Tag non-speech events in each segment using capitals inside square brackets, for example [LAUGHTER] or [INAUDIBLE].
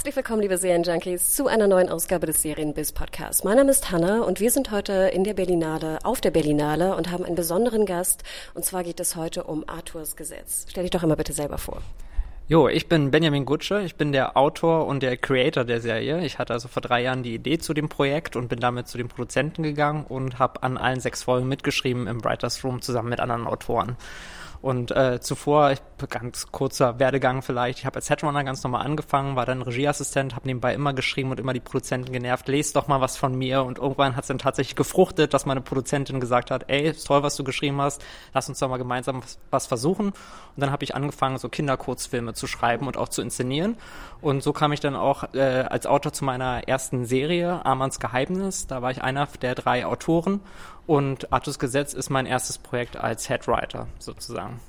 Herzlich willkommen, liebe Serienjunkies, zu einer neuen Ausgabe des Serienbiz Podcasts. Mein Name ist Hanna und wir sind heute in der Berlinale, auf der Berlinale und haben einen besonderen Gast. Und zwar geht es heute um Arthurs Gesetz. Stell dich doch immer bitte selber vor. Jo, ich bin Benjamin Gutsche, ich bin der Autor und der Creator der Serie. Ich hatte also vor drei Jahren die Idee zu dem Projekt und bin damit zu den Produzenten gegangen und habe an allen sechs Folgen mitgeschrieben im Writers Room zusammen mit anderen Autoren. Und äh, zuvor, ich, ganz kurzer Werdegang vielleicht, ich habe als Headrunner ganz normal angefangen, war dann Regieassistent, habe nebenbei immer geschrieben und immer die Produzenten genervt, lest doch mal was von mir. Und irgendwann hat es dann tatsächlich gefruchtet, dass meine Produzentin gesagt hat, ey, ist toll, was du geschrieben hast, lass uns doch mal gemeinsam was, was versuchen. Und dann habe ich angefangen, so Kinderkurzfilme zu schreiben und auch zu inszenieren. Und so kam ich dann auch äh, als Autor zu meiner ersten Serie, Armands Geheimnis. Da war ich einer der drei Autoren und Artus Gesetz ist mein erstes Projekt als Headwriter sozusagen.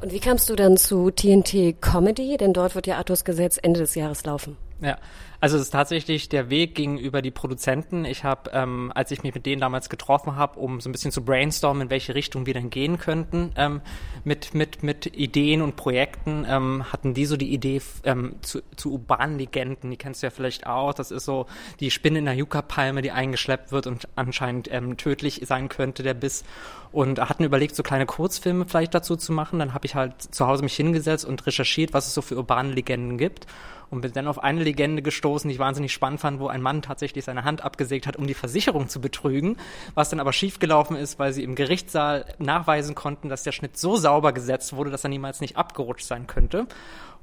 Und wie kamst du dann zu TNT Comedy? Denn dort wird ja Artus Gesetz Ende des Jahres laufen. Ja, also es ist tatsächlich der Weg gegenüber die Produzenten. Ich habe, ähm, als ich mich mit denen damals getroffen habe, um so ein bisschen zu brainstormen, in welche Richtung wir denn gehen könnten ähm, mit, mit, mit Ideen und Projekten, ähm, hatten die so die Idee ähm, zu, zu urbanen Legenden. Die kennst du ja vielleicht auch. Das ist so die Spinne in der Yucca-Palme, die eingeschleppt wird und anscheinend ähm, tödlich sein könnte, der Biss. Und hatten überlegt, so kleine Kurzfilme vielleicht dazu zu machen. Dann habe ich halt zu Hause mich hingesetzt und recherchiert, was es so für urbane Legenden gibt und bin dann auf eine Legende gestoßen, die ich wahnsinnig spannend fand, wo ein Mann tatsächlich seine Hand abgesägt hat, um die Versicherung zu betrügen, was dann aber schiefgelaufen ist, weil sie im Gerichtssaal nachweisen konnten, dass der Schnitt so sauber gesetzt wurde, dass er niemals nicht abgerutscht sein könnte.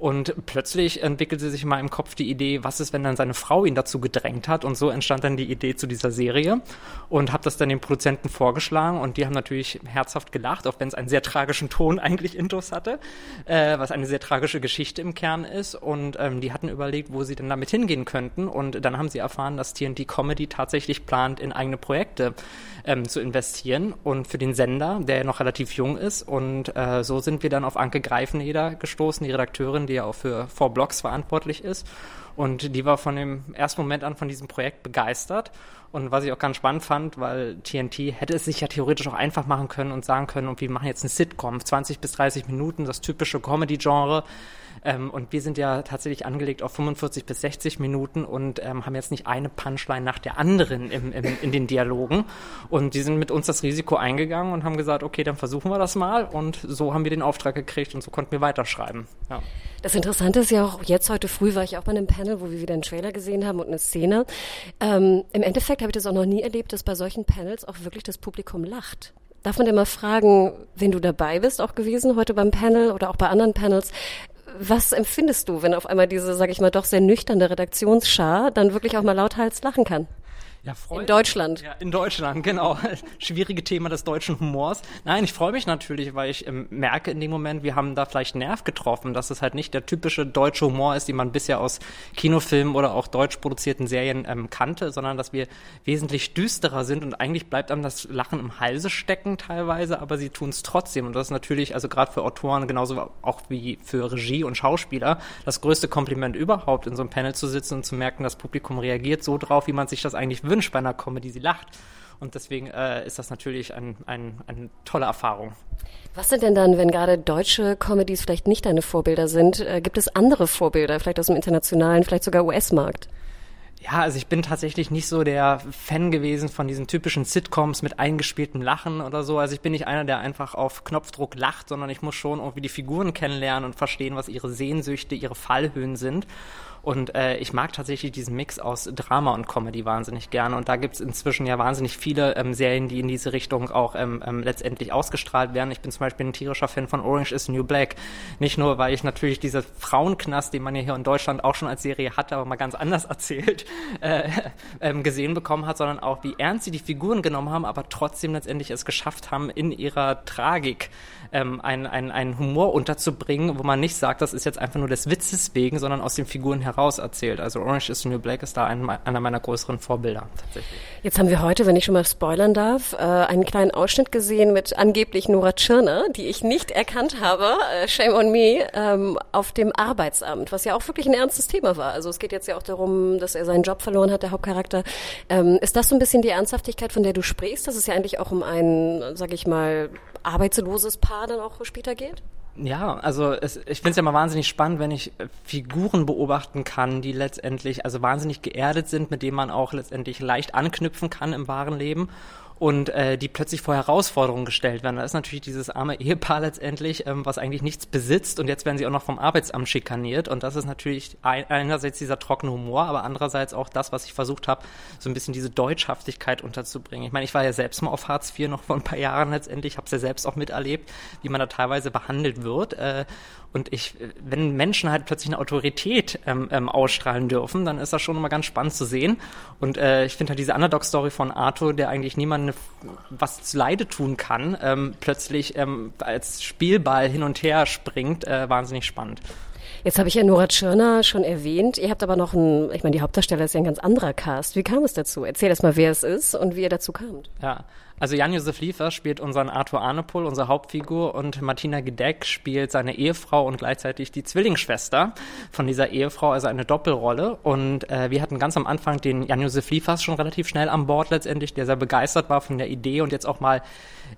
Und plötzlich entwickelte sich in meinem Kopf die Idee, was ist, wenn dann seine Frau ihn dazu gedrängt hat. Und so entstand dann die Idee zu dieser Serie und habe das dann den Produzenten vorgeschlagen und die haben natürlich herzhaft gelacht, auch wenn es einen sehr tragischen Ton [LAUGHS] eigentlich intus hatte, äh, was eine sehr tragische Geschichte im Kern ist. Und ähm, die hatten überlegt, wo sie denn damit hingehen könnten. Und dann haben sie erfahren, dass TNT Comedy tatsächlich plant, in eigene Projekte ähm, zu investieren und für den Sender, der noch relativ jung ist. Und äh, so sind wir dann auf Anke Greifeneder gestoßen, die Redakteurin, die ja auch für Four Blocks verantwortlich ist. Und die war von dem ersten Moment an von diesem Projekt begeistert. Und was ich auch ganz spannend fand, weil TNT hätte es sich ja theoretisch auch einfach machen können und sagen können, und wir machen jetzt eine Sitcom, 20 bis 30 Minuten, das typische Comedy-Genre. Ähm, und wir sind ja tatsächlich angelegt auf 45 bis 60 Minuten und ähm, haben jetzt nicht eine Punchline nach der anderen im, im, in den Dialogen. Und die sind mit uns das Risiko eingegangen und haben gesagt, okay, dann versuchen wir das mal. Und so haben wir den Auftrag gekriegt und so konnten wir weiterschreiben. Ja. Das Interessante ist ja auch, jetzt heute früh war ich auch bei einem Panel, wo wir wieder einen Trailer gesehen haben und eine Szene. Ähm, Im Endeffekt habe ich das auch noch nie erlebt, dass bei solchen Panels auch wirklich das Publikum lacht. Darf man denn mal fragen, wenn du dabei bist, auch gewesen heute beim Panel oder auch bei anderen Panels, was empfindest du, wenn auf einmal diese, sag ich mal, doch sehr nüchterne Redaktionsschar dann wirklich auch mal lauthals lachen kann? Ja, in Deutschland. Ja, in Deutschland, genau. [LAUGHS] Schwierige Thema des deutschen Humors. Nein, ich freue mich natürlich, weil ich ähm, merke in dem Moment, wir haben da vielleicht Nerv getroffen, dass es halt nicht der typische deutsche Humor ist, den man bisher aus Kinofilmen oder auch deutsch produzierten Serien ähm, kannte, sondern dass wir wesentlich düsterer sind und eigentlich bleibt einem das Lachen im Halse stecken teilweise, aber sie tun es trotzdem. Und das ist natürlich, also gerade für Autoren genauso auch wie für Regie und Schauspieler, das größte Kompliment überhaupt, in so einem Panel zu sitzen und zu merken, das Publikum reagiert so drauf, wie man sich das eigentlich wünscht bei einer Comedy, sie lacht. Und deswegen äh, ist das natürlich ein, ein, eine tolle Erfahrung. Was sind denn dann, wenn gerade deutsche Comedies vielleicht nicht deine Vorbilder sind, äh, gibt es andere Vorbilder, vielleicht aus dem internationalen, vielleicht sogar US-Markt? Ja, also ich bin tatsächlich nicht so der Fan gewesen von diesen typischen Sitcoms mit eingespieltem Lachen oder so. Also ich bin nicht einer, der einfach auf Knopfdruck lacht, sondern ich muss schon irgendwie die Figuren kennenlernen und verstehen, was ihre Sehnsüchte, ihre Fallhöhen sind. Und äh, ich mag tatsächlich diesen Mix aus Drama und Comedy wahnsinnig gerne. Und da gibt's inzwischen ja wahnsinnig viele ähm, Serien, die in diese Richtung auch ähm, ähm, letztendlich ausgestrahlt werden. Ich bin zum Beispiel ein tierischer Fan von Orange is New Black. Nicht nur, weil ich natürlich diese Frauenknast, den man ja hier in Deutschland auch schon als Serie hatte, aber mal ganz anders [LAUGHS] erzählt, äh, ähm, gesehen bekommen hat, sondern auch, wie ernst sie die Figuren genommen haben, aber trotzdem letztendlich es geschafft haben, in ihrer Tragik ähm, einen, einen, einen Humor unterzubringen, wo man nicht sagt, das ist jetzt einfach nur des Witzes wegen, sondern aus den Figuren heraus erzählt. Also Orange is the New Black ist da ein, einer meiner größeren Vorbilder tatsächlich. Jetzt haben wir heute, wenn ich schon mal spoilern darf, äh, einen kleinen Ausschnitt gesehen mit angeblich Nora Tschirner, die ich nicht erkannt habe, äh, shame on me, ähm, auf dem Arbeitsamt, was ja auch wirklich ein ernstes Thema war. Also es geht jetzt ja auch darum, dass er seinen Job verloren hat, der Hauptcharakter. Ähm, ist das so ein bisschen die Ernsthaftigkeit, von der du sprichst, dass es ja eigentlich auch um ein, sag ich mal, arbeitsloses Paar dann auch später geht? Ja, also es, ich finde es ja mal wahnsinnig spannend, wenn ich äh, Figuren beobachten kann, die letztendlich also wahnsinnig geerdet sind, mit denen man auch letztendlich leicht anknüpfen kann im wahren Leben und äh, die plötzlich vor Herausforderungen gestellt werden. Da ist natürlich dieses arme Ehepaar [LAUGHS] letztendlich, ähm, was eigentlich nichts besitzt und jetzt werden sie auch noch vom Arbeitsamt schikaniert und das ist natürlich ein, einerseits dieser trockene Humor, aber andererseits auch das, was ich versucht habe, so ein bisschen diese Deutschhaftigkeit unterzubringen. Ich meine, ich war ja selbst mal auf Hartz IV noch vor ein paar Jahren letztendlich, habe es ja selbst auch miterlebt, wie man da teilweise behandelt wird äh, und ich, wenn Menschen halt plötzlich eine Autorität ähm, ähm, ausstrahlen dürfen, dann ist das schon immer ganz spannend zu sehen. Und äh, ich finde halt diese Underdog-Story von Arthur, der eigentlich niemandem was zu Leide tun kann, ähm, plötzlich ähm, als Spielball hin und her springt, äh, wahnsinnig spannend. Jetzt habe ich ja Nora Tschirner schon erwähnt. Ihr habt aber noch ein, ich meine, die Hauptdarsteller ist ja ein ganz anderer Cast. Wie kam es dazu? Erzähl erst mal, wer es ist und wie ihr dazu kamt. Ja, also Jan-Josef Liefer spielt unseren Arthur Arnepol, unsere Hauptfigur, und Martina Gedeck spielt seine Ehefrau und gleichzeitig die Zwillingsschwester von dieser Ehefrau, also eine Doppelrolle. Und äh, wir hatten ganz am Anfang den Jan-Josef Liefers schon relativ schnell an Bord letztendlich, der sehr begeistert war von der Idee und jetzt auch mal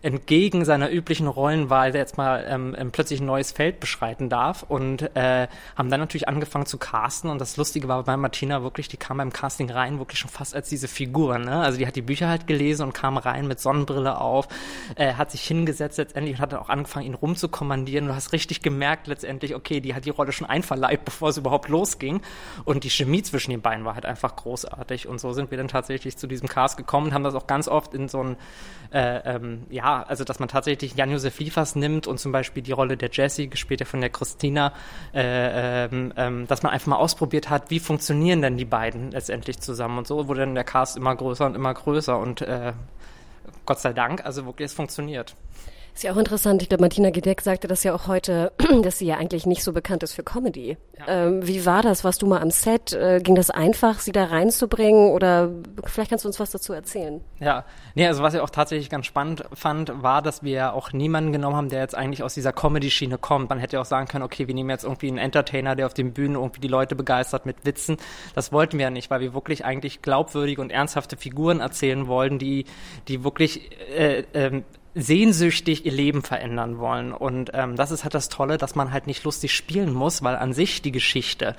entgegen seiner üblichen Rollenwahl jetzt mal ähm, plötzlich ein neues Feld beschreiten darf und äh, haben dann natürlich angefangen zu casten und das Lustige war bei Martina wirklich, die kam beim Casting rein wirklich schon fast als diese Figur, ne? Also die hat die Bücher halt gelesen und kam rein mit Sonnenbrille auf, äh, hat sich hingesetzt letztendlich und hat dann auch angefangen, ihn rumzukommandieren. Du hast richtig gemerkt letztendlich, okay, die hat die Rolle schon einverleibt, [LAUGHS] bevor es überhaupt losging und die Chemie zwischen den beiden war halt einfach großartig und so sind wir dann tatsächlich zu diesem Cast gekommen und haben das auch ganz oft in so ein äh, ähm, ja, also dass man tatsächlich Jan-Josef Liefers nimmt und zum Beispiel die Rolle der Jessie, gespielt ja von der Christina, äh, ähm, ähm, dass man einfach mal ausprobiert hat, wie funktionieren denn die beiden letztendlich zusammen und so wurde dann der Cast immer größer und immer größer und äh, Gott sei Dank, also wirklich, es funktioniert. Ist ja auch interessant. Ich glaube, Martina Gedeck sagte das ja auch heute, [CLEARS THROAT] dass sie ja eigentlich nicht so bekannt ist für Comedy. Ja. Ähm, wie war das? Warst du mal am Set? Äh, ging das einfach, sie da reinzubringen? Oder vielleicht kannst du uns was dazu erzählen? Ja, nee, also was ich auch tatsächlich ganz spannend fand, war, dass wir auch niemanden genommen haben, der jetzt eigentlich aus dieser Comedy-Schiene kommt. Man hätte ja auch sagen können, okay, wir nehmen jetzt irgendwie einen Entertainer, der auf den Bühnen irgendwie die Leute begeistert mit Witzen. Das wollten wir ja nicht, weil wir wirklich eigentlich glaubwürdige und ernsthafte Figuren erzählen wollten, die, die wirklich äh, ähm, sehnsüchtig ihr Leben verändern wollen. Und ähm, das ist halt das Tolle, dass man halt nicht lustig spielen muss, weil an sich die Geschichte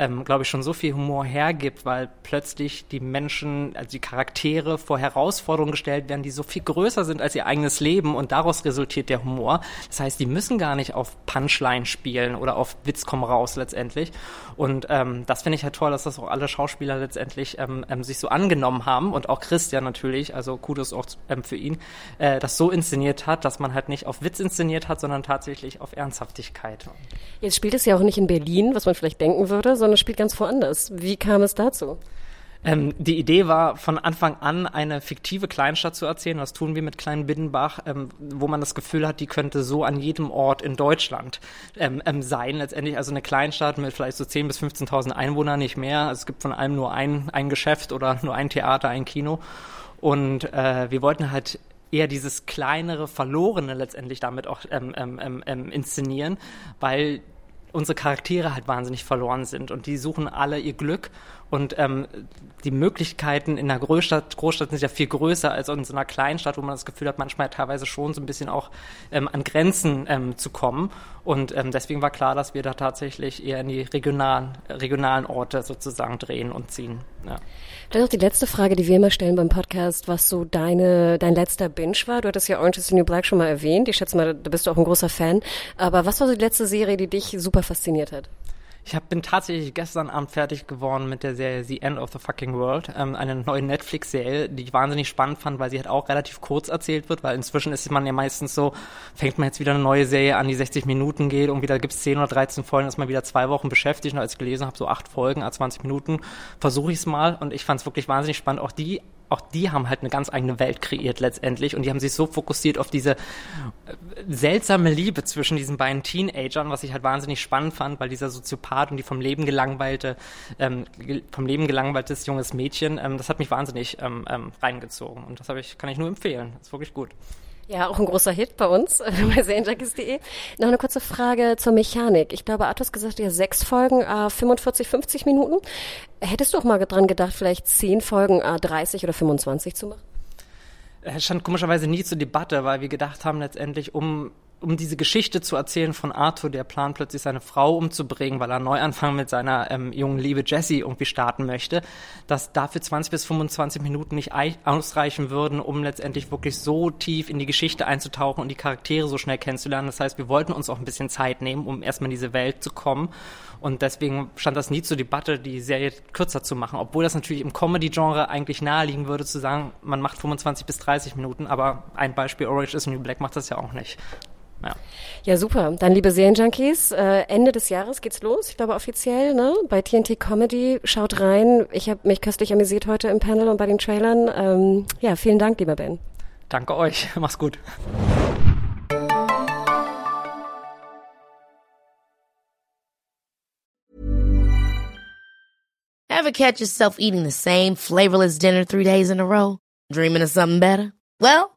ähm, glaube ich, schon so viel Humor hergibt, weil plötzlich die Menschen, also die Charaktere vor Herausforderungen gestellt werden, die so viel größer sind als ihr eigenes Leben und daraus resultiert der Humor. Das heißt, die müssen gar nicht auf Punchline spielen oder auf Witz komm raus letztendlich. Und ähm, das finde ich halt toll, dass das auch alle Schauspieler letztendlich ähm, ähm, sich so angenommen haben und auch Christian natürlich, also Kudos auch ähm, für ihn, äh, das so inszeniert hat, dass man halt nicht auf Witz inszeniert hat, sondern tatsächlich auf Ernsthaftigkeit. Jetzt spielt es ja auch nicht in Berlin, was man vielleicht denken würde, sondern sondern spielt ganz woanders. Wie kam es dazu? Ähm, die Idee war von Anfang an eine fiktive Kleinstadt zu erzählen. Was tun wir mit Klein Binnenbach, ähm, wo man das Gefühl hat, die könnte so an jedem Ort in Deutschland ähm, ähm sein. Letztendlich also eine Kleinstadt mit vielleicht so 10.000 bis 15.000 Einwohnern, nicht mehr. Also es gibt von allem nur ein, ein Geschäft oder nur ein Theater, ein Kino. Und äh, wir wollten halt eher dieses kleinere, verlorene letztendlich damit auch ähm, ähm, ähm, inszenieren, weil unsere Charaktere halt wahnsinnig verloren sind und die suchen alle ihr Glück und ähm, die Möglichkeiten in einer Großstadt, Großstadt sind ja viel größer als in so einer Kleinstadt, wo man das Gefühl hat, manchmal teilweise schon so ein bisschen auch ähm, an Grenzen ähm, zu kommen. Und ähm, deswegen war klar, dass wir da tatsächlich eher in die regionalen, regionalen Orte sozusagen drehen und ziehen. Ja. Dann noch die letzte Frage, die wir immer stellen beim Podcast, was so deine, dein letzter Binge war. Du hattest ja Orange is the New Black schon mal erwähnt. Ich schätze mal, da bist du auch ein großer Fan. Aber was war so die letzte Serie, die dich super fasziniert hat? Ich hab, bin tatsächlich gestern Abend fertig geworden mit der Serie The End of the Fucking World, ähm, eine neue Netflix-Serie, die ich wahnsinnig spannend fand, weil sie halt auch relativ kurz erzählt wird, weil inzwischen ist man ja meistens so, fängt man jetzt wieder eine neue Serie an, die 60 Minuten geht und wieder gibt's 10 oder 13 Folgen, ist man wieder zwei Wochen beschäftigt und als ich gelesen habe, so acht Folgen, 20 Minuten, versuche ich es mal und ich fand es wirklich wahnsinnig spannend. Auch die auch die haben halt eine ganz eigene Welt kreiert letztendlich und die haben sich so fokussiert auf diese äh, seltsame Liebe zwischen diesen beiden Teenagern, was ich halt wahnsinnig spannend fand, weil dieser Soziopath und die vom Leben gelangweilte, ähm, vom Leben gelangweiltes junges Mädchen, ähm, das hat mich wahnsinnig ähm, ähm, reingezogen und das ich, kann ich nur empfehlen. Das ist wirklich gut. Ja, auch ein großer Hit bei uns [LAUGHS] bei serienjunkies.de. Noch eine kurze Frage zur Mechanik. Ich glaube, Arthur gesagt, ja sechs Folgen, äh, 45, 50 Minuten. Hättest du auch mal dran gedacht, vielleicht zehn Folgen, äh, 30 oder 25 zu machen? Es stand komischerweise nie zur Debatte, weil wir gedacht haben letztendlich, um um diese Geschichte zu erzählen von Arthur, der plant plötzlich seine Frau umzubringen, weil er Neuanfang mit seiner ähm, jungen Liebe Jessie irgendwie starten möchte, dass dafür 20 bis 25 Minuten nicht ausreichen würden, um letztendlich wirklich so tief in die Geschichte einzutauchen und die Charaktere so schnell kennenzulernen. Das heißt, wir wollten uns auch ein bisschen Zeit nehmen, um erstmal in diese Welt zu kommen. Und deswegen stand das nie zur Debatte, die Serie kürzer zu machen, obwohl das natürlich im Comedy-Genre eigentlich naheliegen würde, zu sagen, man macht 25 bis 30 Minuten, aber ein Beispiel Orange is New Black macht das ja auch nicht. Ja. ja, super. Dann, liebe Serienjunkies, äh, Ende des Jahres geht's los. Ich glaube offiziell, ne? Bei TNT Comedy. Schaut rein. Ich habe mich köstlich amüsiert heute im Panel und bei den Trailern. Ähm, ja, vielen Dank, lieber Ben. Danke euch. [LAUGHS] Mach's gut. Ever catch yourself eating the same flavorless dinner three days in a row? Dreaming of something better? Well,